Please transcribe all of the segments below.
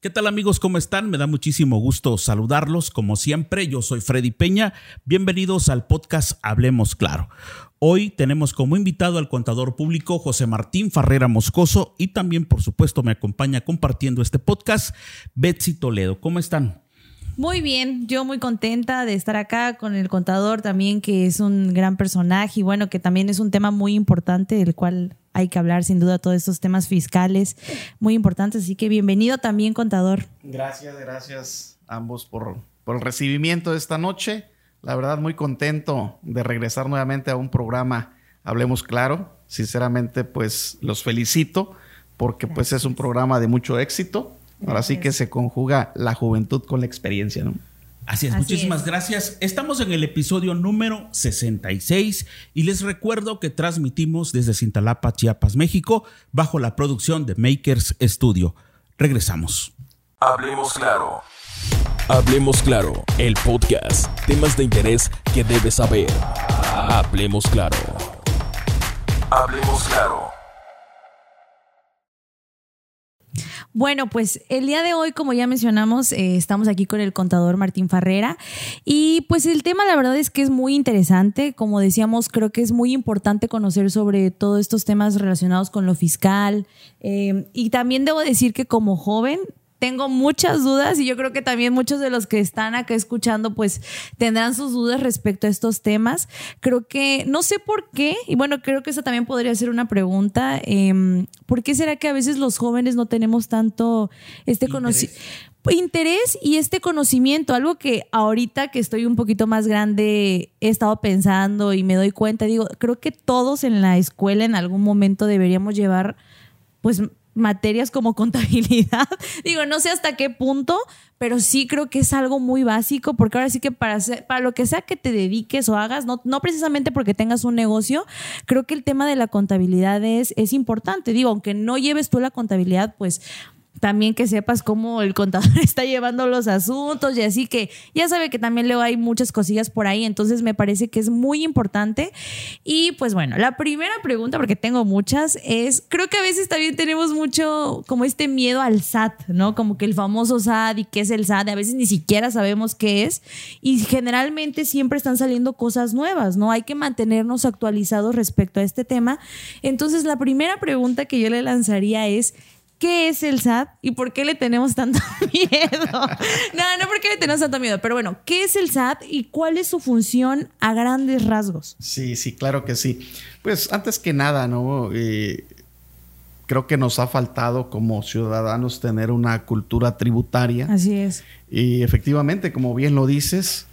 ¿Qué tal amigos? ¿Cómo están? Me da muchísimo gusto saludarlos. Como siempre, yo soy Freddy Peña. Bienvenidos al podcast Hablemos Claro. Hoy tenemos como invitado al contador público José Martín Farrera Moscoso y también, por supuesto, me acompaña compartiendo este podcast Betsy Toledo. ¿Cómo están? Muy bien, yo muy contenta de estar acá con el contador también, que es un gran personaje y bueno, que también es un tema muy importante del cual hay que hablar sin duda todos estos temas fiscales muy importantes. Así que bienvenido también, contador. Gracias, gracias ambos por, por el recibimiento de esta noche. La verdad, muy contento de regresar nuevamente a un programa Hablemos Claro. Sinceramente, pues los felicito porque pues es un programa de mucho éxito. Ahora sí que se conjuga la juventud con la experiencia, ¿no? Así es, muchísimas gracias. Estamos en el episodio número 66 y les recuerdo que transmitimos desde Cintalapa, Chiapas, México, bajo la producción de Makers Studio. Regresamos. Hablemos claro. Hablemos claro, el podcast. Temas de interés que debes saber. Hablemos claro. Hablemos claro. Bueno, pues el día de hoy, como ya mencionamos, eh, estamos aquí con el contador Martín Farrera y pues el tema la verdad es que es muy interesante. Como decíamos, creo que es muy importante conocer sobre todos estos temas relacionados con lo fiscal eh, y también debo decir que como joven tengo muchas dudas y yo creo que también muchos de los que están acá escuchando pues tendrán sus dudas respecto a estos temas. Creo que no sé por qué, y bueno, creo que esa también podría ser una pregunta, eh, ¿por qué será que a veces los jóvenes no tenemos tanto este conocimiento? interés y este conocimiento, algo que ahorita que estoy un poquito más grande he estado pensando y me doy cuenta, digo, creo que todos en la escuela en algún momento deberíamos llevar pues materias como contabilidad. Digo, no sé hasta qué punto, pero sí creo que es algo muy básico, porque ahora sí que para, para lo que sea que te dediques o hagas, no, no precisamente porque tengas un negocio, creo que el tema de la contabilidad es, es importante. Digo, aunque no lleves tú la contabilidad, pues también que sepas cómo el contador está llevando los asuntos y así que ya sabe que también luego hay muchas cosillas por ahí, entonces me parece que es muy importante. Y pues bueno, la primera pregunta, porque tengo muchas, es, creo que a veces también tenemos mucho como este miedo al SAT, ¿no? Como que el famoso SAT y qué es el SAT, a veces ni siquiera sabemos qué es y generalmente siempre están saliendo cosas nuevas, ¿no? Hay que mantenernos actualizados respecto a este tema. Entonces, la primera pregunta que yo le lanzaría es, ¿Qué es el SAT y por qué le tenemos tanto miedo? no, no porque le tenemos tanto miedo, pero bueno, ¿qué es el SAT y cuál es su función a grandes rasgos? Sí, sí, claro que sí. Pues antes que nada, ¿no? Eh, creo que nos ha faltado como ciudadanos tener una cultura tributaria. Así es. Y efectivamente, como bien lo dices,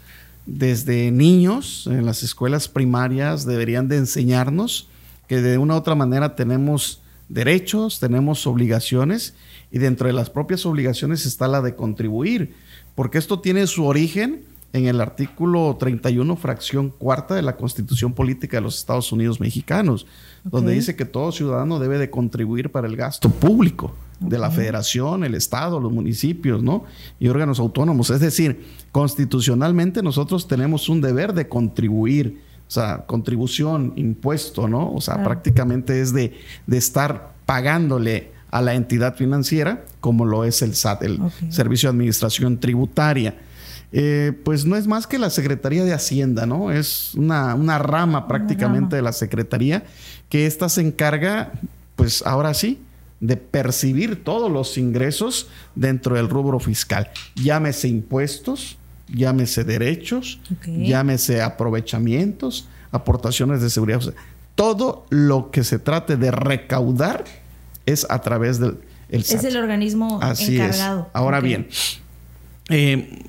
desde niños en las escuelas primarias deberían de enseñarnos que de una u otra manera tenemos derechos, tenemos obligaciones y dentro de las propias obligaciones está la de contribuir, porque esto tiene su origen en el artículo 31, fracción cuarta de la Constitución Política de los Estados Unidos Mexicanos, donde dice que todo ciudadano debe de contribuir para el gasto público de la federación, el estado, los municipios, ¿no? Y órganos autónomos. Es decir, constitucionalmente nosotros tenemos un deber de contribuir o sea, contribución, impuesto, ¿no? O sea, prácticamente es de, de, estar pagándole a la entidad financiera, como lo es el SAT, el Servicio de Administración Tributaria. Eh, pues no es más que la Secretaría de Hacienda, ¿no? Es una, una rama prácticamente de la Secretaría que esta se encarga, pues ahora sí, de percibir todos los ingresos dentro del rubro fiscal. Llámese impuestos, llámese derechos, llámese aprovechamientos, aportaciones de seguridad. todo lo que se trate de recaudar es a través del SAT. Es el organismo Así encargado. Es. Ahora bien, eh,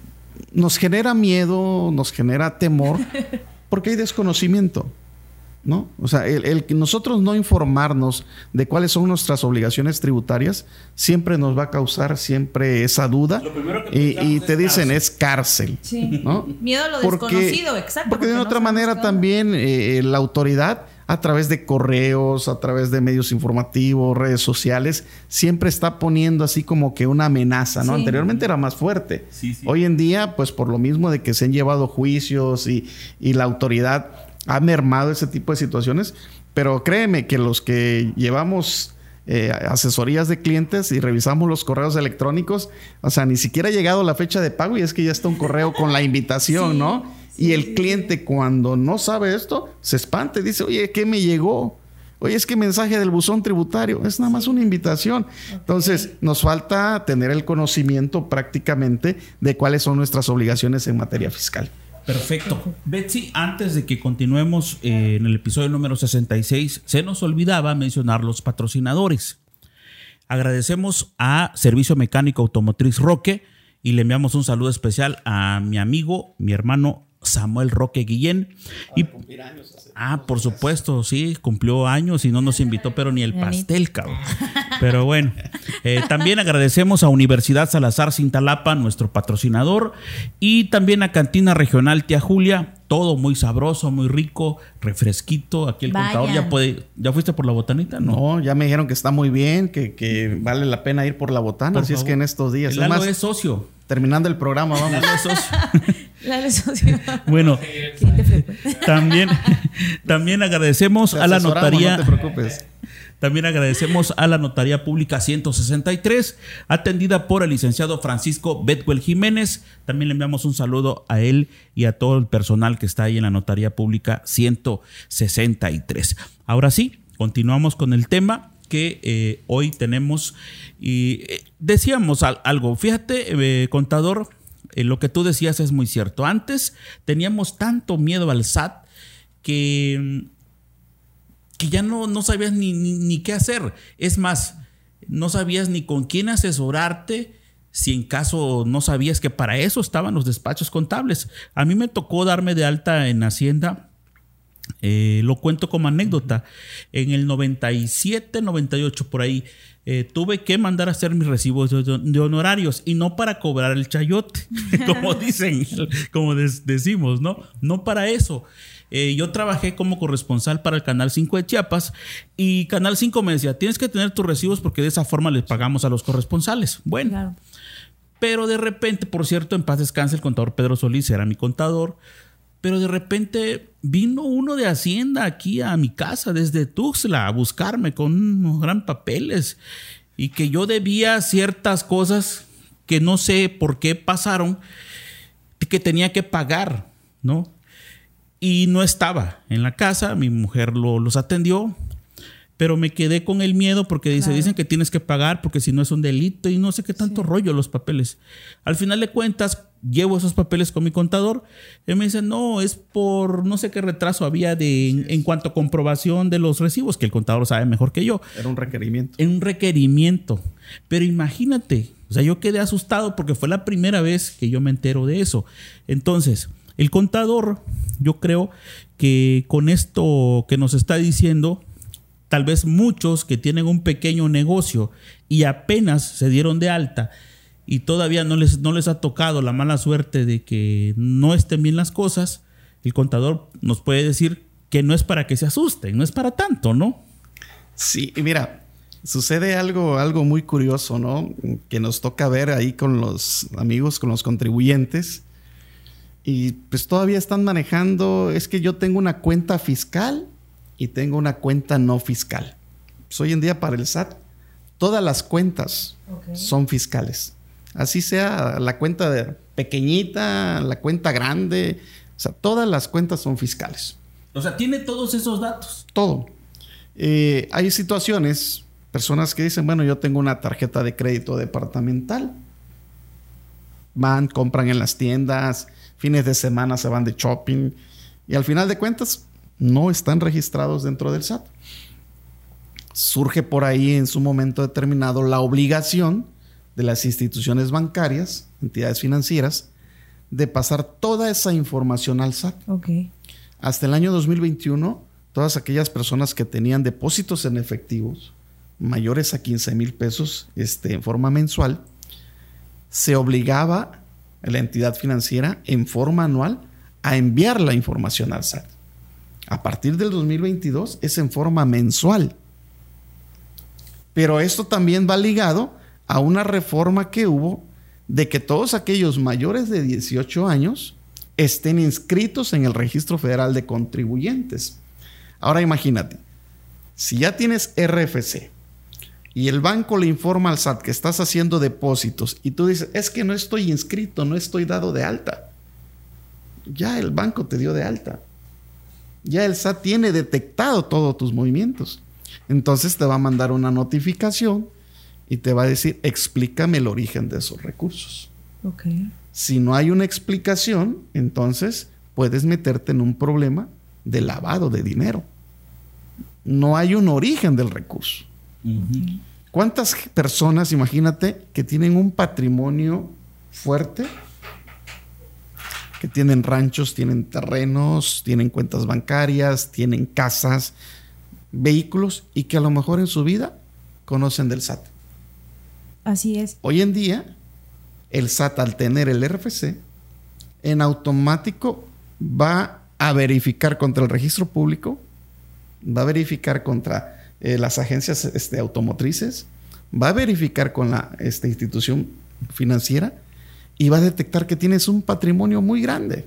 nos genera miedo, nos genera temor, porque hay desconocimiento. ¿No? O sea, el, que nosotros no informarnos de cuáles son nuestras obligaciones tributarias siempre nos va a causar siempre esa duda. y, te dicen es cárcel. ¿no? Miedo a lo desconocido, exacto. Porque, de otra manera también eh, la autoridad a través de correos, a través de medios informativos, redes sociales, siempre está poniendo así como que una amenaza, ¿no? Anteriormente era más fuerte. Hoy en día, pues por lo mismo de que se han llevado juicios y, y la autoridad ha mermado ese tipo de situaciones, pero créeme que los que llevamos eh, asesorías de clientes y revisamos los correos electrónicos. O sea, ni siquiera ha llegado la fecha de pago y es que ya está un correo con la invitación, ¿no? Y el cliente cuando no sabe esto, se espanta y dice, oye, ¿qué me llegó? Oye, es que mensaje del buzón tributario es nada más una invitación. Entonces, nos falta tener el conocimiento prácticamente de cuáles son nuestras obligaciones en materia fiscal. Perfecto. Betsy, antes de que continuemos eh, en el episodio número 66, se nos olvidaba mencionar los patrocinadores. Agradecemos a Servicio Mecánico Automotriz Roque y le enviamos un saludo especial a mi amigo, mi hermano Samuel Roque Guillén. Y, ah, por supuesto, sí, cumplió años y no nos invitó, pero ni el pastel, cabrón. Pero bueno, eh, también agradecemos a Universidad Salazar Cintalapa, nuestro patrocinador, y también a Cantina Regional Tía Julia. Todo muy sabroso, muy rico, refresquito. Aquí el contador ya puede. ¿Ya fuiste por la botanita? No, ya me dijeron que está muy bien, que, vale la pena ir por la botana. así es que en estos días. El es socio. Terminando el programa, vamos. Lalo es socio. bueno, también, también agradecemos a la notaría. No te preocupes. También agradecemos a la Notaría Pública 163, atendida por el licenciado Francisco Betwell Jiménez. También le enviamos un saludo a él y a todo el personal que está ahí en la Notaría Pública 163. Ahora sí, continuamos con el tema que eh, hoy tenemos. Y eh, decíamos algo, fíjate, eh, contador, lo que tú decías es muy cierto. Antes teníamos tanto miedo al SAT que que ya no, no sabías ni, ni, qué hacer. Es más, no sabías ni con quién asesorarte si en caso no sabías que para eso estaban los despachos contables. A mí me tocó darme de alta en Hacienda. Eh, lo cuento como anécdota. En el 97, 98, por ahí, eh, tuve que mandar a hacer mis recibos de, honorarios y no para cobrar el chayote, como dicen, como decimos, ¿no? No para eso. Eh, yo trabajé como corresponsal para el Canal 5 de Chiapas y Canal 5 me decía, tienes que tener tus recibos porque de esa forma les pagamos a los corresponsales. Bueno. Pero de repente, por cierto, en paz descanse el contador Pedro Solís, era mi contador, pero de repente vino uno de Hacienda aquí a mi casa desde Tuxtla a buscarme con unos gran papeles y que yo debía ciertas cosas que no sé por qué pasaron, que tenía que pagar, ¿no? y no estaba en la casa, mi mujer lo, los atendió, pero me quedé con el miedo porque dice, dicen que tienes que pagar porque si no es un delito y no sé qué tanto rollo los papeles. Al final de cuentas, llevo esos papeles con mi contador. Él me dice, no, es por no sé qué retraso había de, en, cuanto a comprobación de los recibos, que el contador sabe mejor que yo. Era un requerimiento. Era un requerimiento. Pero imagínate, o sea, yo quedé asustado porque fue la primera vez que yo me entero de eso. Entonces, el contador, yo creo que con esto que nos está diciendo, tal vez muchos que tienen un pequeño negocio y apenas se dieron de alta y todavía no les, no les ha tocado la mala suerte de que no estén bien las cosas, el contador nos puede decir que no es para que se asusten, no es para tanto, ¿no? Sí, mira, sucede algo, algo muy curioso, ¿no? Que nos toca ver ahí con los amigos, con los contribuyentes y pues todavía están manejando, es que yo tengo una cuenta fiscal y tengo una cuenta no fiscal. Pues hoy en día para el SAT, todas las cuentas son fiscales. Así sea la cuenta de pequeñita, la cuenta grande, o sea, todas las cuentas son fiscales. O sea, tiene todos esos datos. Todo. Eh, hay situaciones, personas que dicen, bueno, yo tengo una tarjeta de crédito departamental. Van, compran en las tiendas, fines de semana se van de shopping y al final de cuentas no están registrados dentro del SAT. Surge por ahí en su momento determinado la obligación de las instituciones bancarias, entidades financieras, de pasar toda esa información al SAT. Hasta el año 2021, todas aquellas personas que tenían depósitos en efectivos mayores a 15 mil pesos este, en forma mensual, se obligaba la entidad financiera en forma anual a enviar la información al SAT. A partir del 2022 es en forma mensual. Pero esto también va ligado a una reforma que hubo de que todos aquellos mayores de 18 años estén inscritos en el Registro Federal de Contribuyentes. Ahora imagínate, si ya tienes RFC y el banco le informa al SAT que estás haciendo depósitos y tú dices, es que no estoy inscrito, no estoy dado de alta. Ya el banco te dio de alta. Ya el SAT tiene detectado todos tus movimientos. Entonces te va a mandar una notificación y te va a decir, explícame el origen de esos recursos. Si no hay una explicación, entonces puedes meterte en un problema de lavado de dinero. No hay un origen del recurso. ¿Cuántas personas, imagínate, que tienen un patrimonio fuerte? Que tienen ranchos, tienen terrenos, tienen cuentas bancarias, tienen casas, vehículos y que a lo mejor en su vida conocen del SAT. Así es. Hoy en día, el SAT al tener el RFC, en automático va a verificar contra el registro público, va a verificar contra eh, las agencias este, automotrices, va a verificar con la este, institución financiera y va a detectar que tienes un patrimonio muy grande.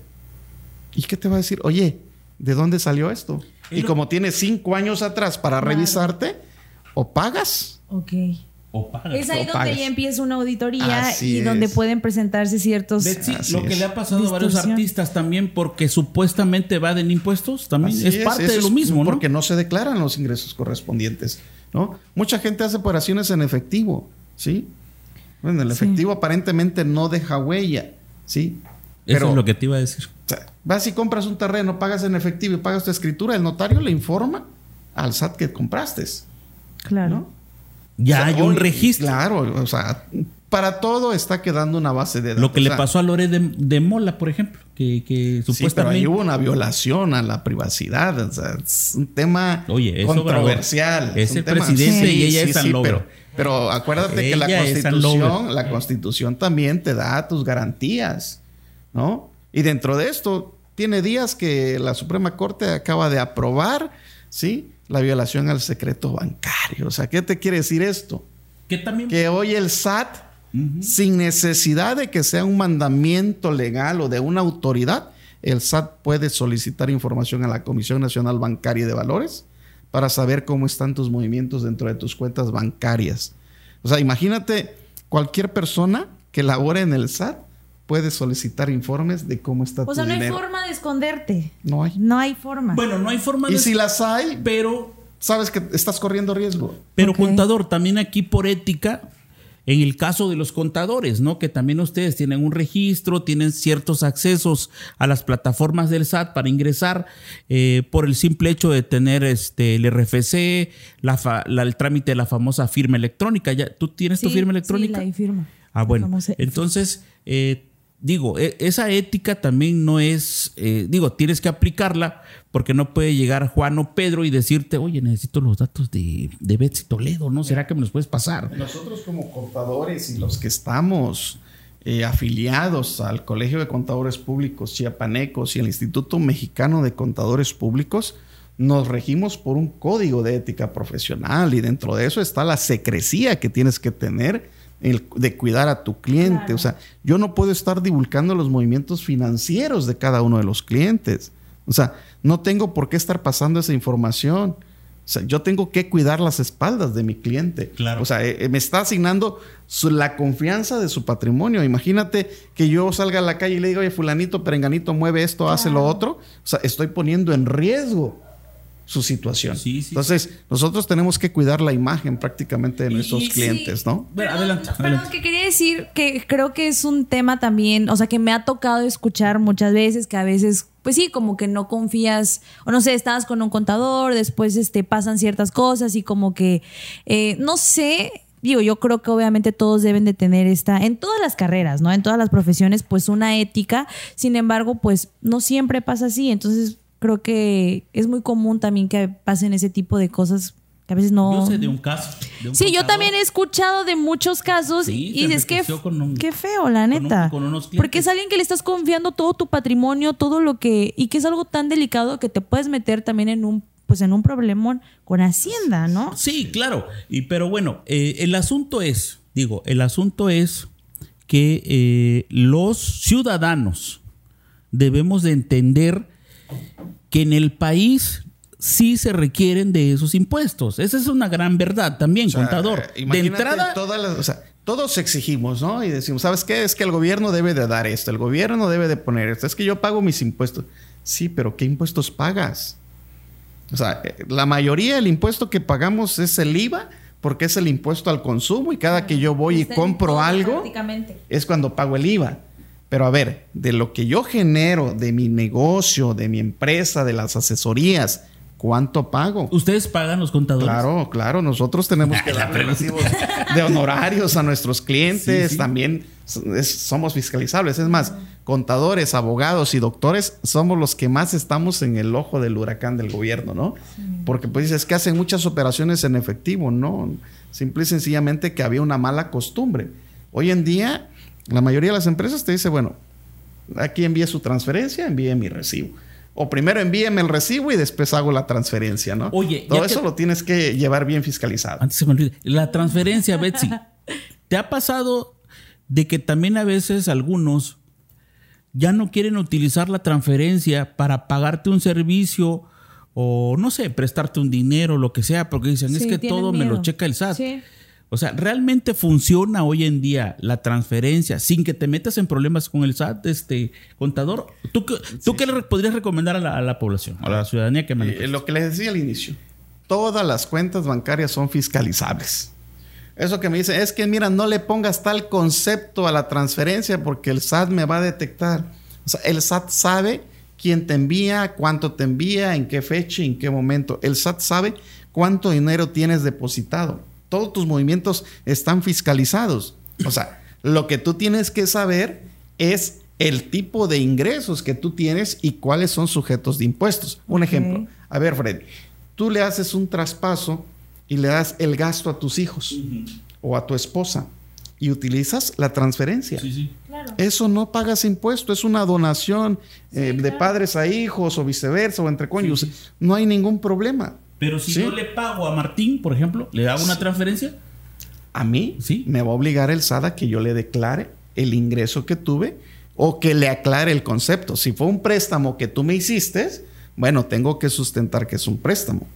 ¿Y qué te va a decir? Oye, ¿de dónde salió esto? Y, como tienes cinco años atrás para revisarte, o pagas. Ok. Es ahí donde ya empieza una auditoría y donde pueden presentarse ciertos. lo que le ha pasado a varios artistas también, porque supuestamente evaden impuestos, también es, parte de lo mismo, ¿no? Porque no se declaran los ingresos correspondientes, ¿no? Mucha gente hace operaciones en efectivo, ¿sí? Bueno, el efectivo aparentemente no deja huella, ¿sí? Eso es lo que te iba a decir. vas y compras un terreno, pagas en efectivo y pagas tu escritura, el notario le informa al SAT que compraste. Claro. Ya hay un registro. Claro, o sea, para todo está quedando una base de datos. Lo que le pasó a Lore de, Mola, por ejemplo, que, que supuestamente. Sí, hubo una violación a la privacidad. O sea, es un tema controversial. Es, el presidente y ella es San pero, pero, acuérdate que la constitución, la constitución también te da tus garantías, ¿no? Y dentro de esto, tiene días que la Suprema Corte acaba de aprobar, ¿sí? La violación al secreto bancario. O sea, ¿qué te quiere decir esto? Que, también... que hoy el SAT, sin necesidad de que sea un mandamiento legal o de una autoridad, el SAT puede solicitar información a la Comisión Nacional Bancaria de Valores para saber cómo están tus movimientos dentro de tus cuentas bancarias. O sea, imagínate cualquier persona que labore en el SAT puede solicitar informes de cómo está tu dinero. O sea, no hay forma de esconderte. No hay. No hay forma. Bueno, no hay forma y si las hay, pero sabes que estás corriendo riesgo. Pero contador, también aquí por ética, en el caso de los contadores, ¿no? Que también ustedes tienen un registro, tienen ciertos accesos a las plataformas del SAT para ingresar eh, por el simple hecho de tener este, el RFC, la, el trámite de la famosa firma electrónica. ¿Ya, ¿Tú tienes tu firma electrónica? Sí, la firma. Ah, bueno. Entonces, eh, digo, e, esa ética también no es, eh, digo, tienes que aplicarla porque no puede llegar Juan o Pedro y decirte, oye, necesito los datos de, de Betsy Toledo, ¿no? ¿Será que me los puedes pasar? Nosotros como contadores y los que estamos eh, afiliados al Colegio de Contadores Públicos Chiapanecos y al Instituto Mexicano de Contadores Públicos, nos regimos por un código de ética profesional y dentro de eso está la secrecía que tienes que tener de cuidar a tu cliente. O sea, yo no puedo estar divulgando los movimientos financieros de cada uno de los clientes. O sea, no tengo por qué estar pasando esa información. O sea, yo tengo que cuidar las espaldas de mi cliente. Claro. O sea, eh, me está asignando la confianza de su patrimonio. Imagínate que yo salga a la calle y le diga, oye, fulanito, perenganito, mueve esto, hace lo otro. O sea, estoy poniendo en riesgo su situación. Entonces, nosotros tenemos que cuidar la imagen prácticamente de nuestros clientes, ¿no? Bueno, adelante, Perdón, que quería decir que creo que es un tema también, o sea, que me ha tocado escuchar muchas veces, que a veces, pues sí, como que no confías, o no sé, estabas con un contador, después este, pasan ciertas cosas y como que, eh, no sé, digo, yo creo que obviamente todos deben de tener esta, en todas las carreras, ¿no? En todas las profesiones, pues una ética, sin embargo, pues no siempre pasa así, entonces creo que es muy común también que pasen ese tipo de cosas que a veces no. Yo sé de un caso. sí, yo también he escuchado de muchos casos y es que qué feo, la neta. Porque es alguien que le estás confiando todo tu patrimonio, todo lo que y que es algo tan delicado que te puedes meter también en un pues en un problemón con Hacienda, ¿no? Sí, claro. Y pero bueno, eh, el asunto es, digo, el asunto es que eh, los ciudadanos debemos de entender que en el país sí se requieren de esos impuestos. Esa es una gran verdad también, O sea, contador. eh, De imagínate entrada, todas las- o sea, todos exigimos, ¿no? Y decimos, ¿sabes qué? Es que el gobierno debe de dar esto, el gobierno debe de poner esto. Es que yo pago mis impuestos. Sí, pero ¿qué impuestos pagas? O sea, eh, la mayoría del impuesto que pagamos es el IVA, porque es el impuesto al consumo y cada que yo voy y compro algo, es cuando pago el IVA. Pero a ver, de lo que yo genero, de mi negocio, de mi empresa, de las asesorías, ¿cuánto pago? ustedes pagan los contadores. Claro, claro, nosotros tenemos que dar recibos de honorarios a nuestros clientes, Sí, sí. también es- somos fiscalizables. Es más, contadores, abogados y doctores somos los que más estamos en el ojo del huracán del gobierno, ¿no? Porque pues es que hacen muchas operaciones en efectivo, ¿no? Simple y sencillamente que había una mala costumbre. Hoy en día, la mayoría de las empresas te dice, bueno, aquí envíe su transferencia, envíe mi recibo. O primero envíeme el recibo y después hago la transferencia, ¿no? Oye, todo eso que- lo tienes que llevar bien fiscalizado. Antes se me olvide. La transferencia, Betsy. ¿Te ha pasado de que también a veces algunos ya no quieren utilizar la transferencia para pagarte un servicio o no sé, prestarte un dinero, lo que sea, porque dicen, es que todo me lo checa el SAT. Sí. O sea, ¿realmente funciona hoy en día la transferencia sin que te metas en problemas con el SAT, este contador? ¿Tú, qué- tú qué le podrías recomendar a la, a la población, a la ciudadanía que Eh, maneja? lo que les decía al inicio, todas las cuentas bancarias son fiscalizables. Eso que me dicen es que, mira, no le pongas tal concepto a la transferencia porque el SAT me va a detectar. O sea, el SAT sabe quién te envía, cuánto te envía, en qué fecha, en qué momento. El SAT sabe cuánto dinero tienes depositado. Todos tus movimientos están fiscalizados. O sea, lo que tú tienes que saber es el tipo de ingresos que tú tienes y cuáles son sujetos de impuestos. Un ejemplo. A ver, Freddy, tú le haces un traspaso y le das el gasto a tus hijos o a tu esposa y utilizas la transferencia. Sí, sí. Claro. Eso no pagas impuesto, es una donación eh, de padres a hijos o viceversa o entre cónyuges. No hay ningún problema. Pero si Sí. yo le pago a Martín, por ejemplo, le hago una transferencia, A mí Sí. me va a obligar el SAT a que yo le declare el ingreso que tuve o que le aclare el concepto. Si fue un préstamo que tú me hiciste, bueno, tengo que sustentar que es un préstamo.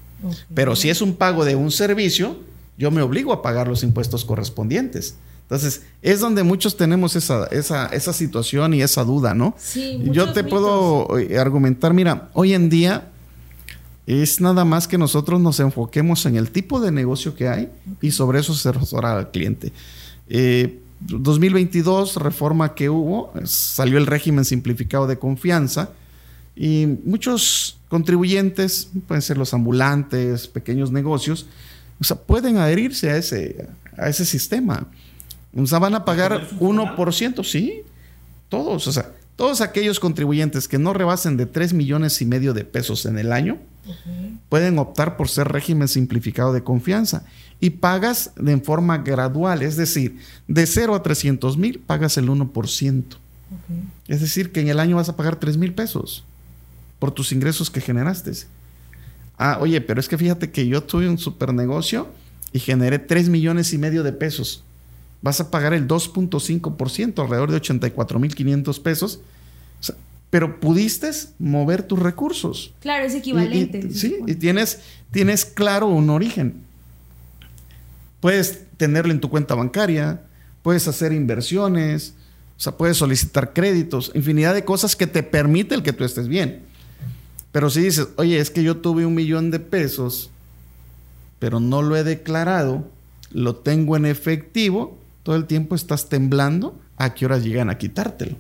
Pero si es un pago de un servicio, yo me obligo a pagar los impuestos correspondientes. Entonces, es donde muchos tenemos esa, esa, esa situación y esa duda, ¿no? Sí, yo te mitos. puedo argumentar, mira, hoy en día es nada más que nosotros nos enfoquemos en el tipo de negocio que hay y sobre eso asesorar al cliente. Eh, 2022, reforma que hubo, salió el régimen simplificado de confianza y muchos contribuyentes, pueden ser los ambulantes, pequeños negocios, o sea, pueden adherirse a ese, a ese sistema. O sea, van a pagar 1%, sí, todos, o sea, todos aquellos contribuyentes que no rebasen de 3 millones y medio de pesos en el año, pueden optar por ser régimen simplificado de confianza y pagas de en forma gradual, es decir, de 0 a 300 mil pagas el 1%. Es decir, que en el año vas a pagar 3 mil pesos por tus ingresos que generaste. Ah, oye, pero es que fíjate que yo tuve un super negocio y generé 3 millones y medio de pesos. Vas a pagar el 2.5%, alrededor de 84 mil 500 pesos. O sea, pero pudiste mover tus recursos. Claro, es equivalente. y- sí, y tienes, tienes claro un origen. Puedes tenerlo en tu cuenta bancaria, puedes hacer inversiones, o sea, puedes solicitar créditos, infinidad de cosas que te permite el que tú estés bien. Pero si dices, oye, es que yo tuve un millón de pesos, pero no lo he declarado, lo tengo en efectivo, todo el tiempo estás temblando a qué horas llegan a quitártelo.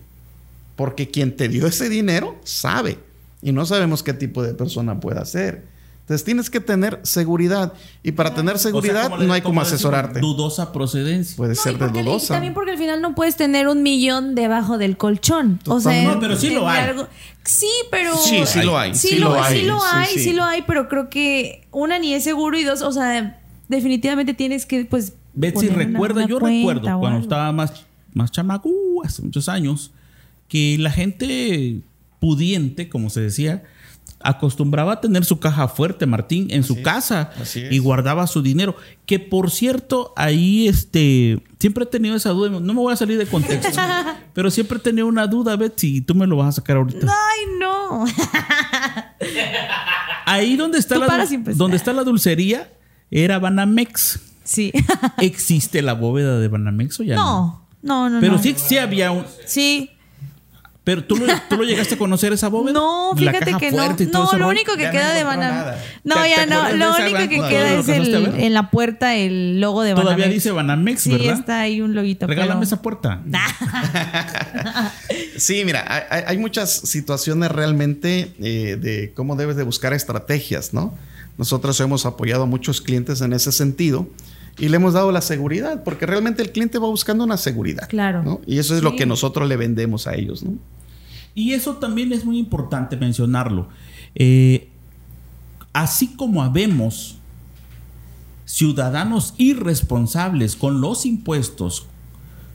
Porque quien te dio ese dinero sabe. Y no sabemos qué tipo de persona pueda ser. Entonces tienes que tener seguridad. Y para tener seguridad ¿cómo le- no hay como asesorarte. Dudosa procedencia. Puede No, ser de y dudosa. también porque al final no puedes tener un millón debajo del colchón. O sea. No, pero sí lo hay. algo- Sí, pero. Sí, sí lo hay, Sí, sí lo, lo hay, sí lo sí, hay, sí. sí lo hay, pero creo que una ni es seguro y dos, o sea, definitivamente tienes que, pues. Betsy, recuerda, yo cuenta recuerdo cuando algo. estaba más, más chamaco, uh, hace muchos años, que la gente pudiente, como se decía, acostumbraba a tener su caja fuerte, Martín, en su es, casa y guardaba su dinero. Que por cierto, ahí este, siempre he tenido esa duda, no me voy a salir de contexto, pero siempre he tenido una duda, Betsy, y tú me lo vas a sacar ahorita. Ay, no. ahí donde está, la, donde está la dulcería era Banamex. Sí. ¿Existe la bóveda de Banamex o ya no? No, no, no. Pero no. sí, sí había un. Sí. Pero tú lo, tú lo llegaste a conocer esa bóveda. No, La fíjate caja que no. No, lo rollo. único que Ya no queda de Banamex. No, ¿Te- ya no. Lo único que queda ¿Lo es el, en la puerta el logo de Banamex. Todavía dice Banamex, Sí, ¿verdad? está ahí un loguito. Regálame pero- esa puerta. Sí, mira, hay- muchas situaciones realmente eh, de cómo debes de buscar estrategias, ¿no? Nosotros hemos apoyado a muchos clientes en ese sentido y le hemos dado la seguridad, porque realmente el cliente va buscando una seguridad. Claro. ¿no? Y eso es lo que nosotros le vendemos a ellos, ¿no? Y eso también es muy importante mencionarlo. Eh, así como habemos ciudadanos irresponsables con los impuestos,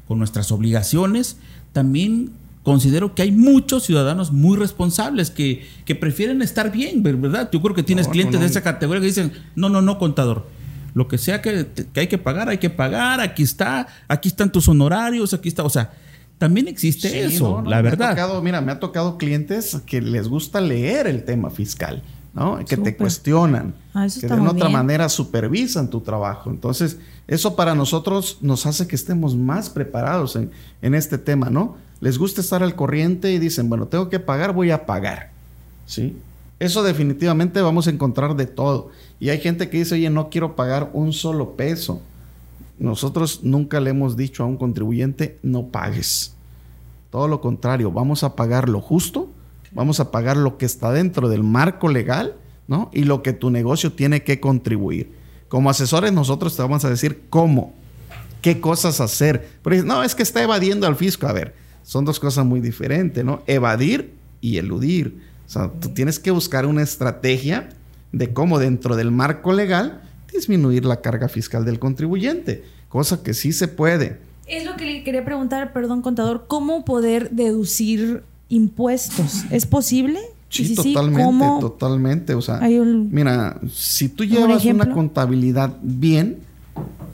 con nuestras obligaciones, también considero que hay muchos ciudadanos muy responsables que, que prefieren estar bien, ¿verdad? Yo creo que tienes No, clientes no, no. de esa categoría que dicen, no, no, no, contador. Lo que sea que, que hay que pagar, hay que pagar, aquí está, aquí están tus honorarios, aquí está, o sea, también existe Sí, eso, no, no, la me verdad. tocado- mira, me ha tocado clientes que les gusta leer el tema fiscal, ¿no? Que te cuestionan, Ah, que de otra bien. manera supervisan tu trabajo. Entonces, eso para nosotros nos hace que estemos más preparados en, en este tema, ¿no? Les gusta estar al corriente y dicen, bueno, tengo que pagar, voy a pagar, ¿sí? Eso definitivamente vamos a encontrar de todo. Y hay gente que dice, oye, no quiero pagar un solo peso. Nosotros nunca le hemos dicho a un contribuyente, no pagues. Todo lo contrario, vamos a pagar lo justo, vamos a pagar lo que está dentro del marco legal, ¿no? Y lo que tu negocio tiene que contribuir. Como asesores nosotros te vamos a decir cómo, qué cosas hacer. Pero no, es que está evadiendo al fisco. A ver, son dos cosas muy diferentes, ¿no? Evadir y eludir. O sea, tú tienes que buscar una estrategia de cómo dentro del marco legal disminuir la carga fiscal del contribuyente, cosa que sí se puede. Es lo que le quería preguntar, perdón, contador, ¿cómo poder deducir impuestos? ¿Es posible? Sí, si totalmente, ¿cómo? totalmente. O sea, Hay un- mira, si tú ¿Un llevas una contabilidad bien,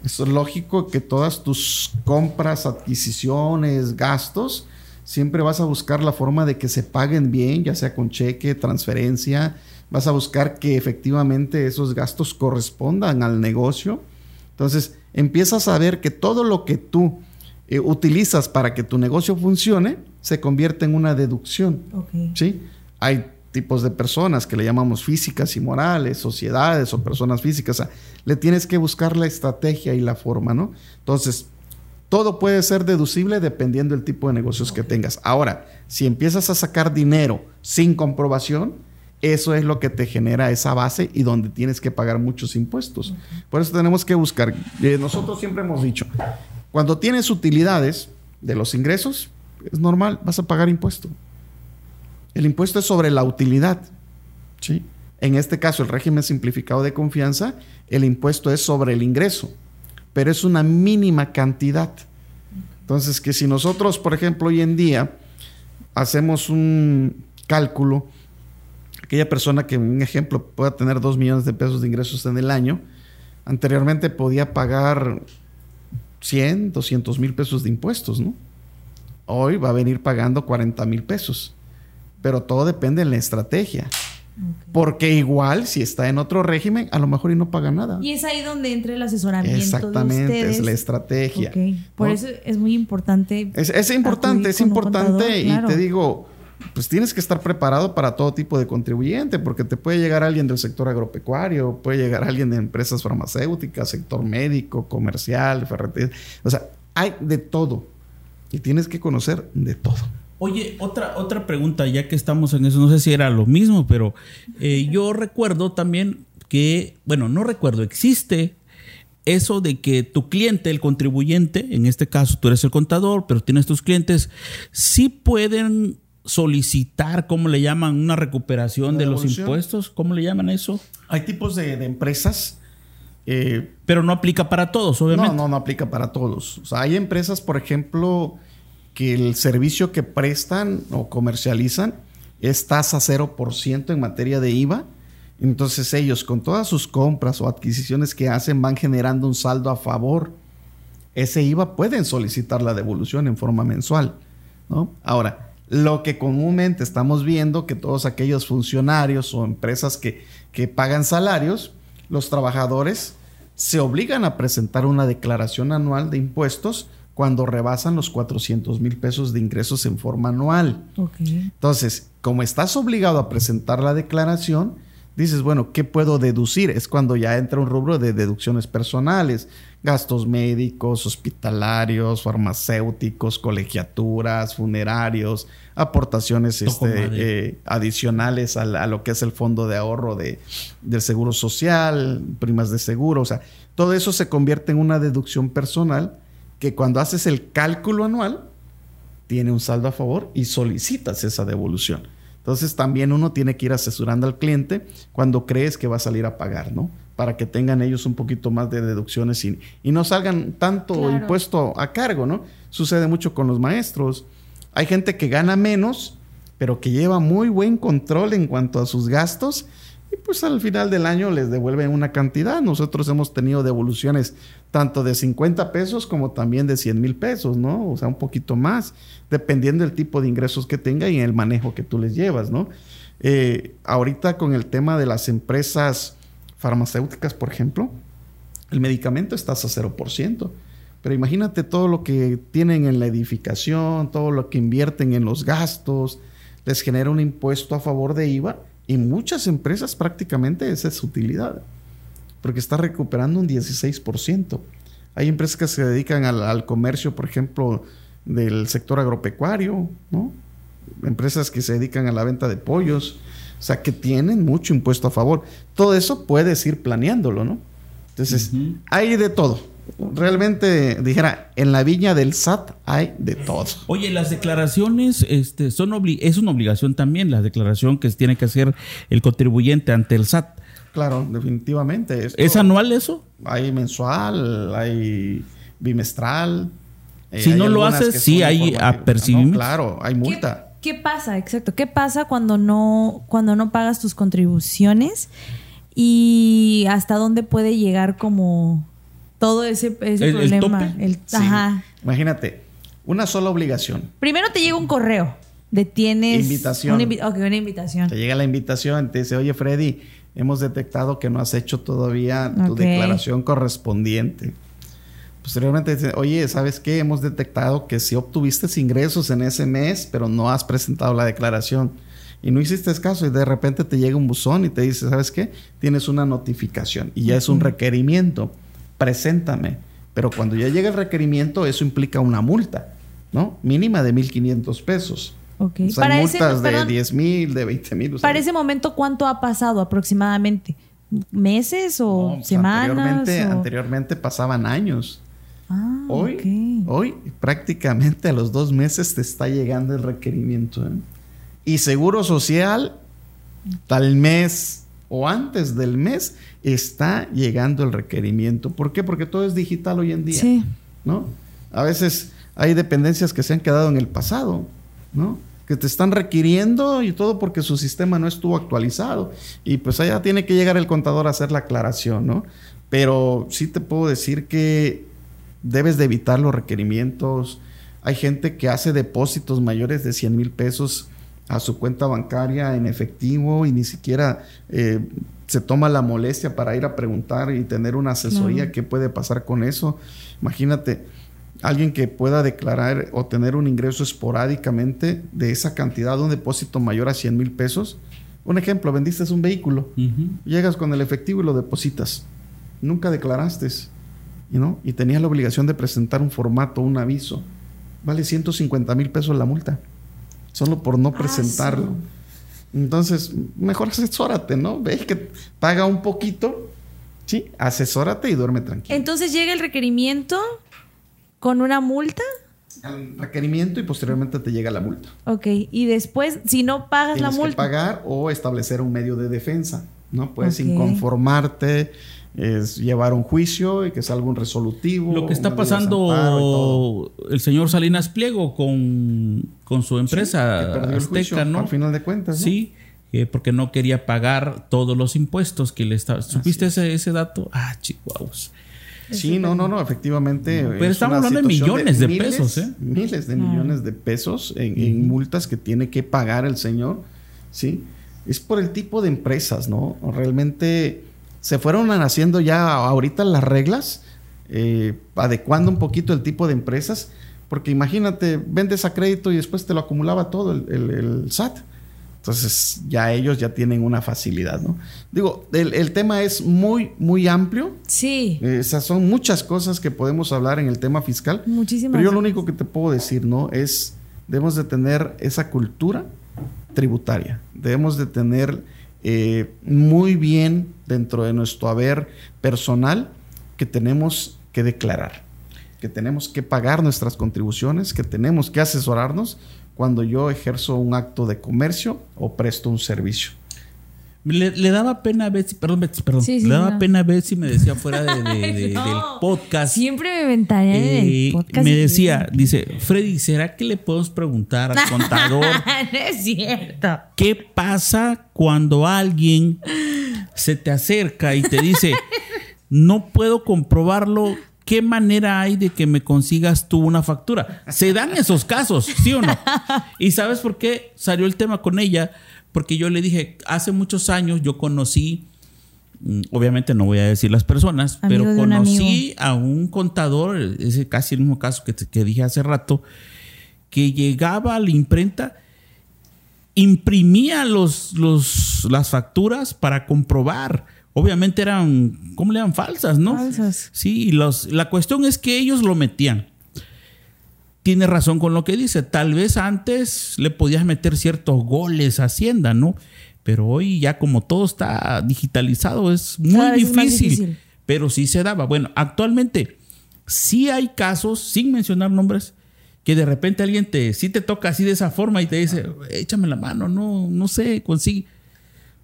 es lógico que todas tus compras, adquisiciones, gastos, siempre vas a buscar la forma de que se paguen bien, ya sea con cheque, transferencia. Vas a buscar que efectivamente esos gastos correspondan al negocio. Entonces, empiezas a ver que todo lo que tú eh, utilizas para que tu negocio funcione se convierte en una deducción. Ok. ¿sí? Hay tipos de personas que le llamamos físicas y morales, sociedades o personas físicas. O sea, le tienes que buscar la estrategia y la forma, ¿no? Entonces, todo puede ser deducible dependiendo del tipo de negocios que tengas. Ahora, si empiezas a sacar dinero sin comprobación, eso es lo que te genera esa base y donde tienes que pagar muchos impuestos. Por eso tenemos que buscar. eh, nosotros siempre hemos dicho, cuando tienes utilidades de los ingresos, es normal, vas a pagar impuesto. El impuesto es sobre la utilidad. ¿sí? En este caso, el régimen simplificado de confianza, el impuesto es sobre el ingreso, pero es una mínima cantidad. Entonces, que si nosotros, por ejemplo, hoy en día hacemos un cálculo, aquella persona que, un ejemplo, pueda tener 2 millones de pesos de ingresos en el año, anteriormente podía pagar 100, 200 mil pesos de impuestos, ¿no? Hoy va a venir pagando 40 mil pesos. Pero todo depende de la estrategia. Porque igual, si está en otro régimen, a lo mejor y no paga nada. Y es ahí donde entra el asesoramiento Exactamente, de ustedes. es la estrategia. Por ¿no? eso es muy importante. Es, es importante, es importante. contador, y claro. te digo, pues tienes que estar preparado para todo tipo de contribuyente, porque te puede llegar alguien del sector agropecuario, puede llegar alguien de empresas farmacéuticas, sector médico, comercial, ferretería. O sea, hay de todo. Y tienes que conocer de todo. Oye, otra, otra pregunta, ya que estamos en eso, no sé si era lo mismo, pero eh, yo recuerdo también que, bueno, no recuerdo, existe eso de que tu cliente, el contribuyente, en este caso tú eres el contador, pero tienes tus clientes, sí pueden solicitar, ¿cómo le llaman? Una recuperación ¿Una de los impuestos, ¿cómo le llaman eso? Hay tipos de, de empresas. eh, Pero no aplica para todos, obviamente. No, no, no aplica para todos. O sea, hay empresas, por ejemplo, que el servicio que prestan o comercializan es tasa 0% en materia de IVA. Entonces ellos con todas sus compras o adquisiciones que hacen van generando un saldo a favor. Ese IVA pueden solicitar la devolución en forma mensual. ¿no? Ahora, Lo que comúnmente estamos viendo que todos aquellos funcionarios o empresas que, que pagan salarios, los trabajadores se obligan a presentar una declaración anual de impuestos cuando rebasan los 400 mil pesos de ingresos en forma anual. Entonces, como estás obligado a presentar la declaración, dices, bueno, ¿qué puedo deducir? Es cuando ya entra un rubro de deducciones personales, gastos médicos, hospitalarios, farmacéuticos, colegiaturas, funerarios, aportaciones este, eh, adicionales a, lo que es el fondo de ahorro de, del seguro social, primas de seguro, o sea, todo eso se convierte en una deducción personal que cuando haces el cálculo anual, tiene un saldo a favor y solicitas esa devolución. Entonces también uno tiene que ir asesorando al cliente cuando crees que va a salir a pagar, ¿no? Para que tengan ellos un poquito más de deducciones y, y no salgan tanto impuesto a cargo, ¿no? Sucede mucho con los maestros. Hay gente que gana menos, pero que lleva muy buen control en cuanto a sus gastos y pues al final del año les devuelven una cantidad. Nosotros hemos tenido devoluciones tanto de 50 pesos como también de 100 mil pesos, ¿no? O sea, un poquito más, dependiendo del tipo de ingresos que tenga y el manejo que tú les llevas, ¿no? Eh, ahorita con el tema de las empresas farmacéuticas, por ejemplo, el medicamento está a 0%. Pero imagínate todo lo que tienen en la edificación, todo lo que invierten en los gastos, les genera un impuesto a favor de IVA y muchas empresas prácticamente esa es su utilidad, porque está recuperando un 16%. Hay empresas que se dedican al, comercio, por ejemplo, del sector agropecuario, ¿no? Empresas que se dedican a la venta de pollos, o sea, que tienen mucho impuesto a favor. Todo eso puedes ir planeándolo, ¿no? Entonces, hay de todo realmente dijera, en la viña del SAT hay de todo. Oye, las declaraciones este, son es una obligación también, la declaración que tiene que hacer el contribuyente ante el SAT. Claro, definitivamente. ¿Es anual eso? Hay mensual, hay bimestral. Eh, si no lo haces, sí hay apercibimiento. claro, hay multa. ¿Qué, ¿Qué, pasa? Exacto. ¿Qué pasa cuando no, cuando no pagas tus contribuciones? ¿Y hasta dónde puede llegar como todo ese, problema. Imagínate, una sola obligación. Primero te llega un correo de tienes invitación. Una, una invitación. Te llega la invitación, te dice, oye Freddy, hemos detectado que no has hecho todavía tu declaración correspondiente. Posteriormente dice, oye, ¿sabes qué? Hemos detectado que si obtuviste ingresos en ese mes, pero no has presentado la declaración. Y no hiciste caso y de repente te llega un buzón y te dice, ¿sabes qué? Tienes una notificación y ya es un requerimiento preséntame. Pero cuando ya llega el requerimiento, eso implica una multa, ¿no? Mínima de 1.500 pesos. Ok. O sea, multas de 10 mil, de 20 mil. Para ese momento, ¿cuánto ha pasado aproximadamente? ¿Meses o semanas? Anteriormente, anteriormente pasaban años. Ah, hoy, hoy prácticamente a los dos meses te está llegando el requerimiento. ¿eh? Y seguro social, tal mes o antes del mes está llegando el requerimiento. ¿Por qué? Porque todo es digital hoy en día. Sí. ¿No? A veces hay dependencias que se han quedado en el pasado, ¿no? Que te están requiriendo y todo porque su sistema no estuvo actualizado. Y pues allá tiene que llegar el contador a hacer la aclaración, ¿no? Pero sí te puedo decir que debes de evitar los requerimientos. Hay gente que hace depósitos mayores de 100 mil pesos a su cuenta bancaria en efectivo y ni siquiera eh, se toma la molestia para ir a preguntar y tener una asesoría qué puede pasar con eso. Imagínate, alguien que pueda declarar o tener un ingreso esporádicamente de esa cantidad, un depósito mayor a 100 mil pesos. Un ejemplo, vendiste un vehículo, llegas con el efectivo y lo depositas. Nunca declaraste, ¿no? Y tenías la obligación de presentar un formato, un aviso. Vale 150 mil pesos la multa solo por no ah, presentarlo. Entonces, mejor asesórate, ¿no? Ves que paga un poquito, sí, asesórate y duerme tranquilo. Entonces llega el requerimiento con una multa. El requerimiento y posteriormente te llega la multa. Ok, y después, si no pagas la multa. Que pagar o establecer un medio de defensa, ¿no? Puedes inconformarte es llevar un juicio y que salga un resolutivo. Lo que está pasando el señor Salinas Pliego con, con su empresa Azteca, ¿no? Al final de cuentas. Sí, porque no quería pagar todos los impuestos que le estaba. ¿Supiste ese, ese dato? Ah, chihuahuas. Sí, no, no, no, efectivamente. Pero estamos hablando de millones de, pesos, ¿eh? Miles de millones de pesos en, multas que tiene que pagar el señor, ¿sí? Es por el tipo de empresas, ¿no? Realmente se fueron haciendo ya ahorita las reglas, eh, adecuando un poquito el tipo de empresas, porque imagínate, vendes a crédito y después te lo acumulaba todo el, el SAT. Entonces ya ellos ya tienen una facilidad, ¿no? Digo, el, tema es muy, muy amplio. Sí. Esas son muchas cosas que podemos hablar en el tema fiscal. Muchísimas. Pero yo lo único que te puedo decir, ¿no? Es, debemos de tener esa cultura tributaria. Debemos de tener eh, muy bien dentro de nuestro haber personal que tenemos que declarar, que tenemos que pagar nuestras contribuciones, que tenemos que asesorarnos cuando yo ejerzo un acto de comercio o presto un servicio. Le, daba pena ver si, perdón, perdón, le daba pena ver si me decía fuera de, del podcast. Siempre me ventaría eh, Me decía, dice, Freddy, ¿será que le podemos preguntar al contador? no es cierto. ¿Qué pasa cuando alguien se te acerca y te dice, no puedo comprobarlo ¿qué manera hay de que me consigas tú una factura? Se dan esos casos, ¿sí o no? ¿Y sabes por qué salió el tema con ella? Porque yo le dije, hace muchos años yo conocí, mm, obviamente no voy a decir las personas, pero conocí a un contador, ese casi el mismo caso que, que dije hace rato, que llegaba a la imprenta imprimía los, los, las facturas para comprobar obviamente eran, ¿cómo le dan? Falsas, ¿no? Falsas. Sí, los, la cuestión es que ellos lo metían. Tiene razón con lo que dice. Tal vez antes le podías meter ciertos goles a Hacienda, ¿no? Pero hoy ya como todo está digitalizado es muy difícil, Pero sí se daba. Bueno, actualmente sí hay casos, sin mencionar nombres, que de repente alguien te, sí te toca así de esa forma y te dice, échame la mano, no, no sé, consigue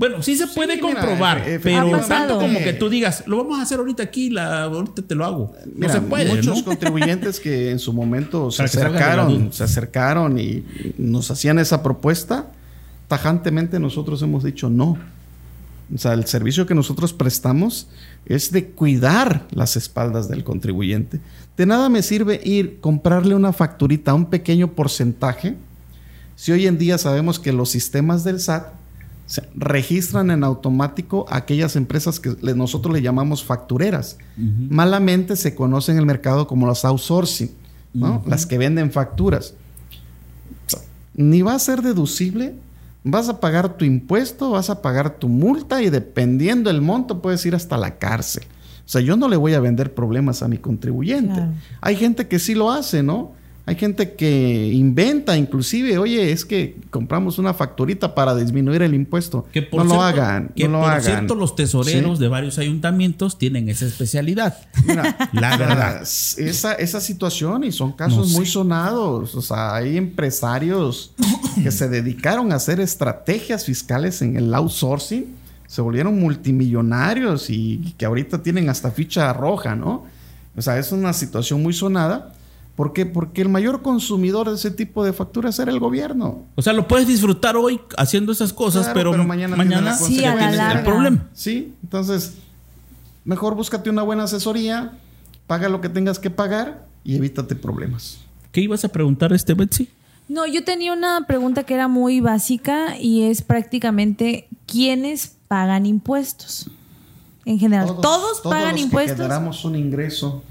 bueno, sí se puede comprobar, eh, pero tanto como que tú digas, lo vamos a hacer ahorita aquí, la, ahorita te lo hago. no se puede. Muchos contribuyentes que en su momento se acercaron, se acercaron y nos hacían esa propuesta, tajantemente nosotros hemos dicho no. O sea, el servicio que nosotros prestamos es de cuidar las espaldas del contribuyente. De nada me sirve ir comprarle una facturita a un pequeño porcentaje si hoy en día sabemos que los sistemas del SAT registran en automático aquellas empresas que nosotros le llamamos factureras. Malamente se conocen en el mercado como las outsourcing, las que venden facturas. ni va a ser deducible, vas a pagar tu impuesto, vas a pagar tu multa y dependiendo del monto puedes ir hasta la cárcel. O sea, yo no le voy a vender problemas a mi contribuyente. Hay gente que sí lo hace, ¿no? Hay gente que inventa, inclusive, oye, es que compramos una facturita para disminuir el impuesto. Que por no lo hagan. Que por cierto, los tesoreros de varios ayuntamientos tienen esa especialidad. Mira, la verdad. Esa, esa situación, y son casos muy sonados. O sea, hay empresarios que se dedicaron a hacer estrategias fiscales en el outsourcing, se volvieron multimillonarios y que ahorita tienen hasta ficha roja, ¿no? O sea, es una situación muy sonada ¿Por qué? Porque el mayor consumidor de ese tipo de facturas era el gobierno. O sea, lo puedes disfrutar hoy haciendo esas cosas, pero, mañana, mañana sí, el problema. Sí, entonces, mejor búscate una buena asesoría, paga lo que tengas que pagar y evítate problemas. ¿Qué ibas a preguntar, este Betsy? No, yo tenía una pregunta que era muy básica y es prácticamente ¿quiénes pagan impuestos? En general, todos, todos, pagan los impuestos. Que generamos un ingreso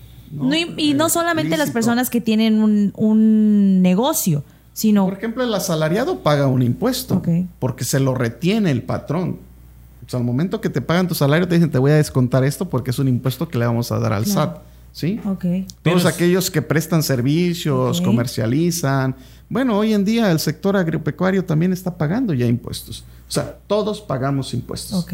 y no solamente las personas que tienen un, negocio, sino... Por ejemplo, el asalariado paga un impuesto porque se lo retiene el patrón. O sea, al momento que te pagan tu salario te dicen te voy a descontar esto porque es un impuesto que le vamos a dar al SAT. ¿Sí? Todos aquellos que prestan servicios, comercializan. Bueno, hoy en día el sector agropecuario también está pagando ya impuestos. O sea, todos pagamos impuestos.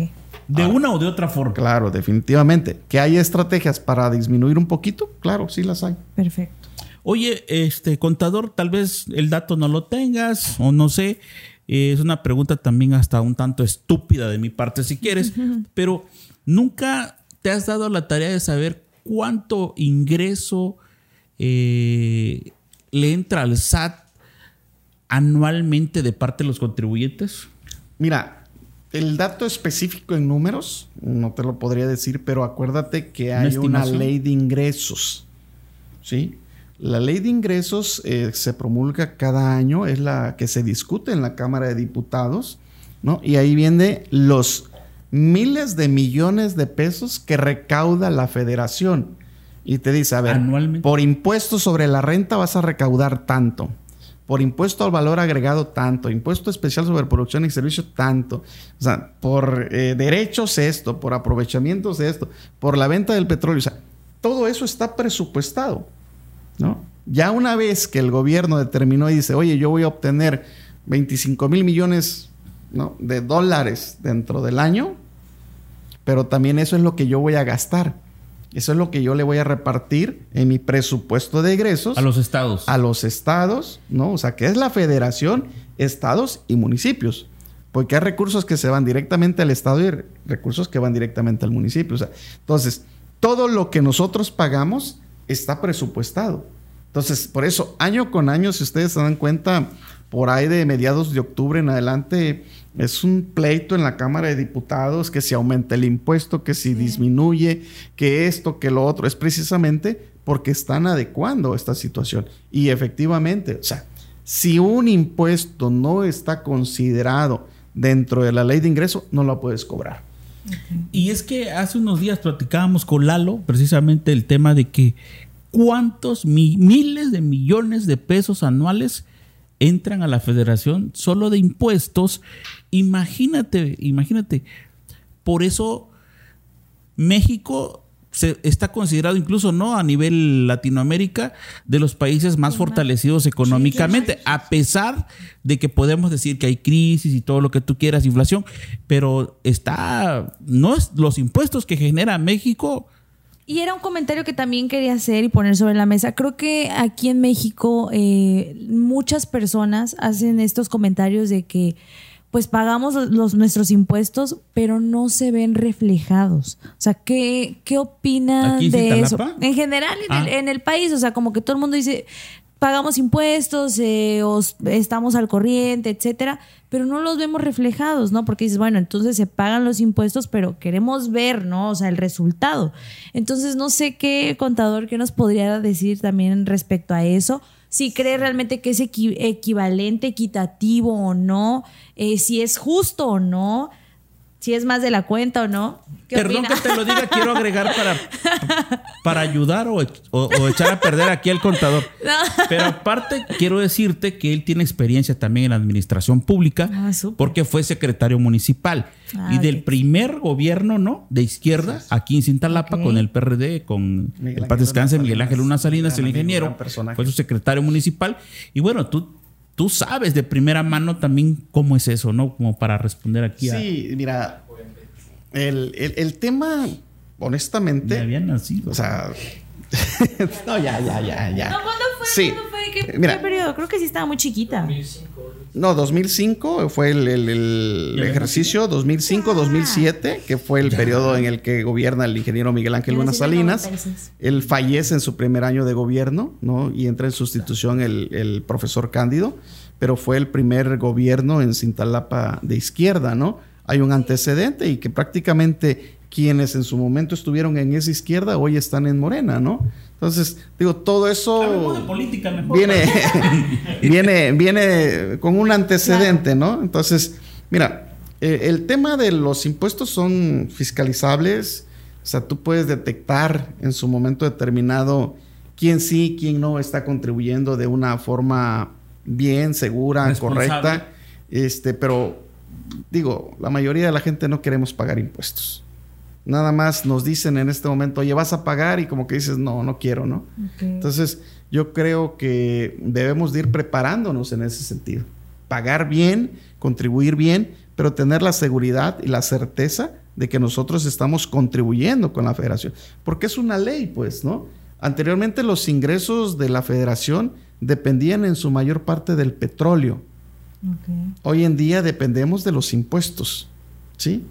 De una o de otra forma. Claro, definitivamente. ¿Que hay estrategias para disminuir un poquito? Claro, sí las hay. Perfecto. Oye, este contador, tal vez el dato no lo tengas o no sé. Eh, es una pregunta también hasta un tanto estúpida de mi parte, si quieres, pero nunca te has dado la tarea de saber cuánto ingreso eh, le entra al SAT anualmente de parte de los contribuyentes. Mira, el dato específico en números no te lo podría decir, pero acuérdate que hay una, ley de ingresos. ¿Sí? La ley de ingresos eh, se promulga cada año, es la que se discute en la Cámara de Diputados, ¿no? Y ahí viene los miles de millones de pesos que recauda la federación. Y te dice, a ver, por impuestos sobre la renta vas a recaudar tanto. Por impuesto al valor agregado tanto, impuesto especial sobre producción y servicio tanto, o sea, por eh, derechos esto, por aprovechamientos esto, por la venta del petróleo, o sea, todo eso está presupuestado, ¿no? Ya una vez que el gobierno determinó y dice, oye, yo voy a obtener 25 mil millones de dólares dentro del año, pero también eso es lo que yo voy a gastar. Eso es lo que yo le voy a repartir en mi presupuesto de egresos. A los estados. A los estados, ¿no? O sea, que es la federación, estados y municipios. Porque hay recursos que se van directamente al estado y recursos que van directamente al municipio. O sea, entonces, todo lo que nosotros pagamos está presupuestado. Entonces, por eso, año con año, si ustedes se dan cuenta, por ahí de mediados de octubre en adelante, es un pleito en la Cámara de Diputados que si aumenta el impuesto, que si disminuye, que esto, que lo otro. Es precisamente porque están adecuando esta situación. Y efectivamente, o sea, si un impuesto no está considerado dentro de la ley de ingreso, no lo puedes cobrar. Y es que hace unos días platicábamos con Lalo precisamente el tema de que cuántos miles de millones de pesos anuales entran a la federación solo de impuestos. Imagínate, imagínate. Por eso México se está considerado incluso no a nivel Latinoamérica de los países más fortalecidos económicamente, a pesar de que podemos decir que hay crisis y todo lo que tú quieras, inflación, pero está no es los impuestos que genera México y era un comentario que también quería hacer y poner sobre la mesa. Creo que aquí en México eh, muchas personas hacen estos comentarios de que pues pagamos los, nuestros impuestos, pero no se ven reflejados. O sea, ¿qué, qué opinan de eso? En general, en, el, ah. en, el, país, o sea, como que todo el mundo dice, pagamos impuestos, eh, estamos al corriente, etcétera, pero no los vemos reflejados, ¿no? Porque dices, bueno, entonces se pagan los impuestos, pero queremos ver, ¿no? O sea, el resultado. Entonces, no sé qué contador, qué nos podría decir también respecto a eso. Si cree realmente que es equivalente, equitativo o no, eh, si es justo o no si es más de la cuenta o no. Perdón que te lo diga, quiero agregar para, para ayudar o, echar a perder aquí al contador. Pero aparte, quiero decirte que él tiene experiencia también en la administración pública ah, porque fue secretario municipal. Ah, y del primer gobierno, ¿no? De izquierda, aquí en Cintalapa, con el PRD, con el Paz Descanse, Miguel Ángel Luna Salinas, el ingeniero, fue su secretario municipal. Y bueno, tú tú sabes de primera mano también cómo es eso, ¿no? Como para responder aquí a... Sí, mira, el, tema, honestamente... Me habían nacido. O sea... no, ya, ya, ya, ya. No, ¿cuándo fue? Sí. ¿Cuándo fue? ¿Qué, ¿Qué, periodo? Creo que sí estaba muy chiquita. 2005. No, 2005 fue el, el, ejercicio, 2005-2007, que fue el periodo en el que gobierna el ingeniero Miguel Ángel Luna Salinas. Él fallece en su primer año de gobierno, ¿no? Y entra en sustitución el, el profesor Cándido, pero fue el primer gobierno en Cintalapa de izquierda, ¿no? Hay un antecedente y que prácticamente quienes en su momento estuvieron en esa izquierda hoy están en Morena, ¿no? Entonces, digo, todo eso viene, viene, viene con un antecedente, ¿no? Entonces, mira, eh, el tema de los impuestos son fiscalizables, o sea, tú puedes detectar en su momento determinado quién sí, quién no está contribuyendo de una forma bien, segura, correcta. Este, pero digo, la mayoría de la gente no queremos pagar impuestos nada más nos dicen en este momento, oye, vas a pagar y como que dices, no, no quiero, ¿no? Entonces, yo creo que debemos de ir preparándonos en ese sentido. Pagar bien, contribuir bien, pero tener la seguridad y la certeza de que nosotros estamos contribuyendo con la federación. Porque es una ley, pues, ¿no? Anteriormente los ingresos de la federación dependían en su mayor parte del petróleo. Hoy en día dependemos de los impuestos, ¿sí?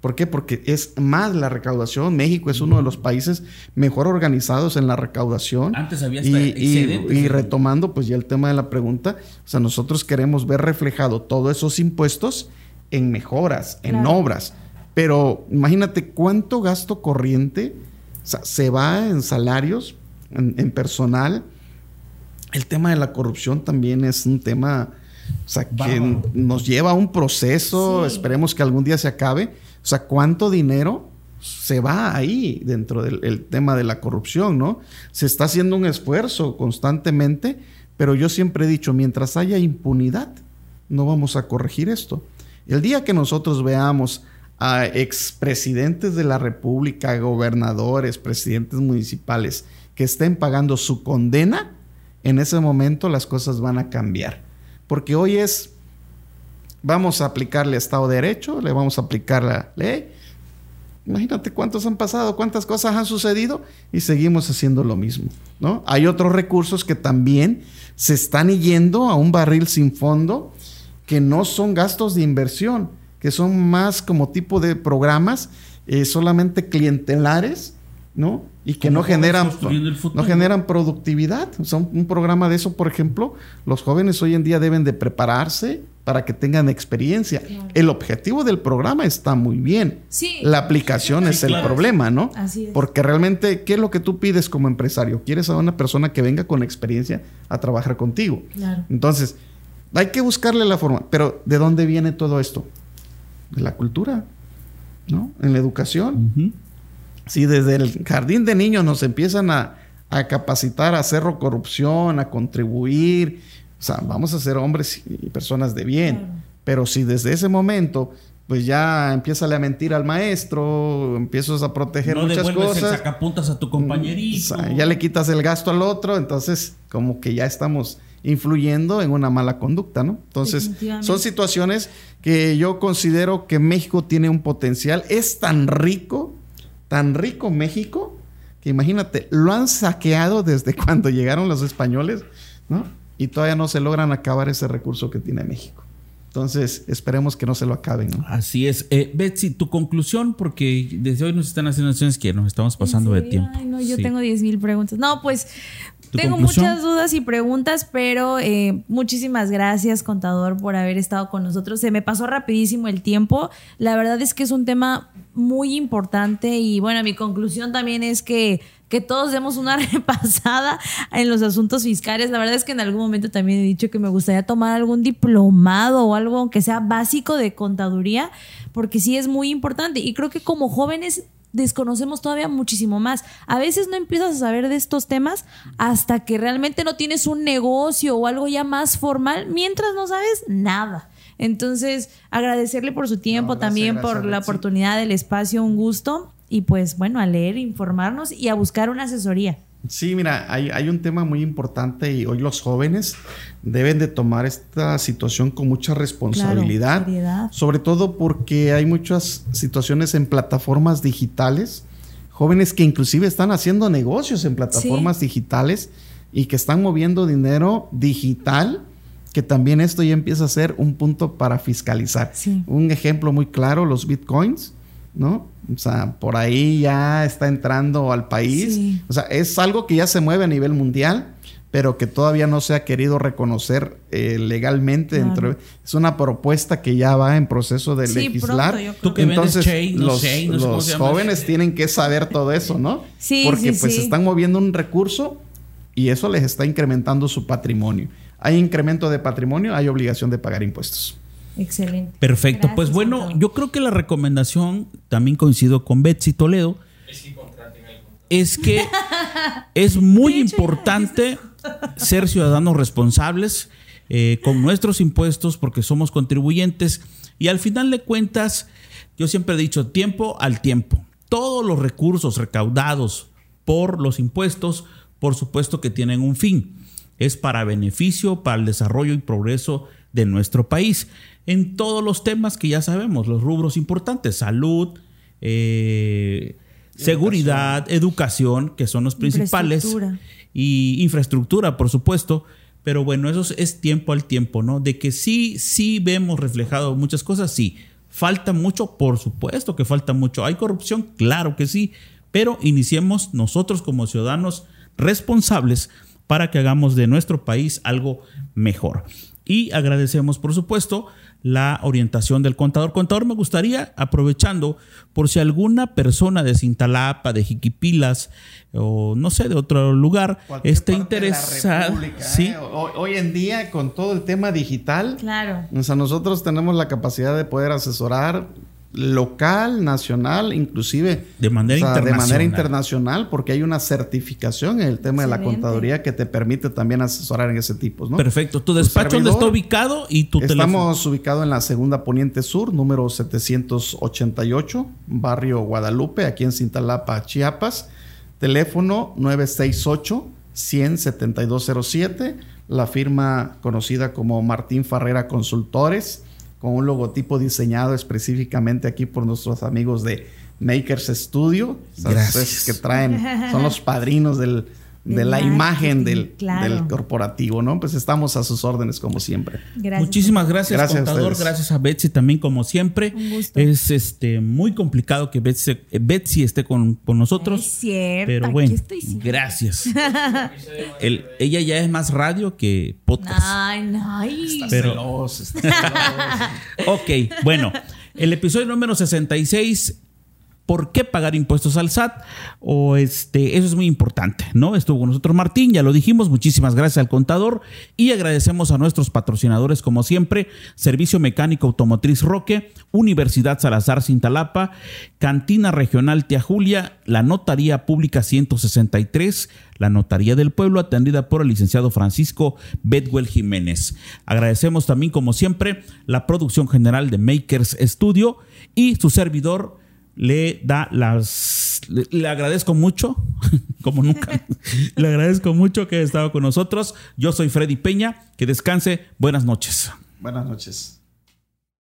¿Por qué? Porque es más la recaudación. México es uno de los países mejor organizados en la recaudación. Antes había y, y, retomando, pues ya el tema de la pregunta, o sea, nosotros queremos ver reflejado todos esos impuestos en mejoras, en obras. Pero imagínate cuánto gasto corriente se va en salarios, en, personal. El tema de la corrupción también es un tema que nos lleva a un proceso, esperemos que algún día se acabe. O sea, ¿cuánto dinero se va ahí dentro del tema de la corrupción, ¿no? Se está haciendo un esfuerzo constantemente, pero yo siempre he dicho, mientras haya impunidad, no vamos a corregir esto. El día que nosotros veamos a expresidentes de la República, gobernadores, presidentes municipales que estén pagando su condena, en ese momento las cosas van a cambiar. Porque hoy es, vamos a aplicarle Estado de Derecho, le vamos a aplicar la ley. Imagínate cuántos han pasado, cuántas cosas han sucedido y seguimos haciendo lo mismo, ¿no? Hay otros recursos que también se están yendo a un barril sin fondo que no son gastos de inversión, que son más como tipo de programas eh, solamente clientelares, ¿no? Y que no generan, no generan productividad. Son un programa de eso, por ejemplo, los jóvenes hoy en día deben de prepararse para que tengan experiencia. El objetivo del programa está muy bien. La aplicación es el problema, ¿no? Porque realmente, ¿qué es lo que tú pides como empresario? Quieres a una persona que venga con experiencia a trabajar contigo. Entonces, hay que buscarle la forma. Pero, ¿de dónde viene todo esto? de la cultura, ¿no? En la educación. Si desde el jardín de niños nos empiezan a, capacitar a hacer corrupción, a contribuir, o sea, vamos a ser hombres y personas de bien. Pero si desde ese momento pues ya empieza a mentir al maestro, empiezas a proteger no muchas cosas. El sacapuntas a tu mm, compañerito. ya le quitas el gasto al otro, entonces como que ya estamos influyendo en una mala conducta, ¿no? Entonces, son situaciones que yo considero que México tiene un potencial. Es tan rico, tan rico México, que imagínate, lo han saqueado desde cuando llegaron los españoles, ¿no? Y todavía no se logran acabar ese recurso que tiene México. Entonces, esperemos que no se lo acaben. ¿no? Así es. Eh, Betsy, tu conclusión, porque desde hoy nos están haciendo acciones que nos estamos pasando de tiempo. Ay, no, yo tengo 10 mil preguntas. No, pues tengo muchas dudas y preguntas, pero eh, muchísimas gracias, contador, por haber estado con nosotros. Se me pasó rapidísimo el tiempo. La verdad es que es un tema muy importante y bueno, mi conclusión también es que que todos demos una repasada en los asuntos fiscales. La verdad es que en algún momento también he dicho que me gustaría tomar algún diplomado o algo, aunque sea básico de contaduría, porque sí es muy importante. Y creo que como jóvenes desconocemos todavía muchísimo más. A veces no empiezas a saber de estos temas hasta que realmente no tienes un negocio o algo ya más formal, mientras no sabes nada. Entonces, agradecerle por su tiempo, también por la oportunidad del espacio, un gusto. Y pues bueno, a leer, informarnos y a buscar una asesoría. Sí, mira, hay, hay, un tema muy importante y hoy los jóvenes deben de tomar esta situación con mucha responsabilidad, sobre todo porque hay muchas situaciones en plataformas digitales, jóvenes que inclusive están haciendo negocios en plataformas digitales y que están moviendo dinero digital, que también esto ya empieza a ser un punto para fiscalizar. Un ejemplo muy claro, los bitcoins ¿no? O sea, por ahí ya está entrando al país. O sea, es algo que ya se mueve a nivel mundial, pero que todavía no se ha querido reconocer eh, legalmente. Dentro, es una propuesta que ya va en proceso de legislar. Entonces, los, jóvenes tienen que saber todo eso, ¿no? Sí, Porque pues están moviendo un recurso y eso les está incrementando su patrimonio. Hay incremento de patrimonio, hay obligación de pagar impuestos. Excelente. Perfecto. pues bueno, yo creo que la recomendación, también coincido con Betsy Toledo, es que es muy importante ser ciudadanos responsables eh, con nuestros impuestos porque somos contribuyentes y al final de cuentas, yo siempre he dicho tiempo al tiempo. Todos los recursos recaudados por los impuestos, por supuesto que tienen un fin. Es para beneficio, para el desarrollo y progreso de nuestro país en todos los temas que ya sabemos, los rubros importantes, salud, eh, seguridad, educación, que son los principales, y infraestructura, por supuesto. Pero bueno, eso es tiempo al tiempo, ¿no? De que sí, sí vemos reflejado muchas cosas, sí. Falta mucho, por supuesto que falta mucho. ¿Hay corrupción? Claro que sí. Pero iniciemos nosotros como ciudadanos responsables para que hagamos de nuestro país algo mejor. Y agradecemos, por supuesto, la orientación del contador. Contador, me gustaría, aprovechando, por si alguna persona de Cintalapa, de Jiquipilas o no sé, de otro lugar, Cualquier esté interesada. República, Sí, ¿eh? Hoy, hoy en día, con todo el tema digital, Claro. o sea, nosotros tenemos la capacidad de poder asesorar local, nacional, inclusive De manera de manera internacional. porque hay una certificación en el tema de la contaduría que te permite también asesorar en ese tipo, ¿no? perfecto. Tu despacho dónde está ubicado y tu teléfono. Estamos ubicados en la segunda poniente sur, número 788, barrio Guadalupe, aquí en Cintalapa, Chiapas. Teléfono 968-100-7207. La firma conocida como Martín Farrera Consultores, con un logotipo diseñado específicamente aquí por nuestros amigos de Makers Studio. Gracias. que traen, son los padrinos del, de la imagen del, claro. del corporativo, ¿no? Pues estamos a sus órdenes como siempre. Gracias. Muchísimas gracias, Gracias a contador. ustedes. Gracias a Betsy también, como siempre. Un gusto. Es este muy complicado que Betsy, Betsy esté con, con nosotros. Es cierto, Pero aquí bueno, estoy gracias. El- ella ya es más radio que podcast. Ay, no, ay. Pero- Celoso, está celoso. Ok, bueno, el episodio número 66. ¿Por qué pagar impuestos al SAT? O este, eso es muy importante, ¿no? Estuvo con nosotros Martín, ya lo dijimos. Muchísimas gracias al contador y agradecemos a nuestros patrocinadores, como siempre: Servicio Mecánico Automotriz Roque, Universidad Salazar Cintalapa, Cantina Regional Tía Julia, la Notaría Pública 163, la Notaría del Pueblo, atendida por el licenciado Francisco Bedwell Jiménez. Agradecemos también, como siempre, la producción general de Makers Studio y su servidor le da las. Le, le agradezco mucho, como nunca. le agradezco mucho que haya estado con nosotros. Yo soy Freddy Peña. Que descanse. Buenas noches. Buenas noches.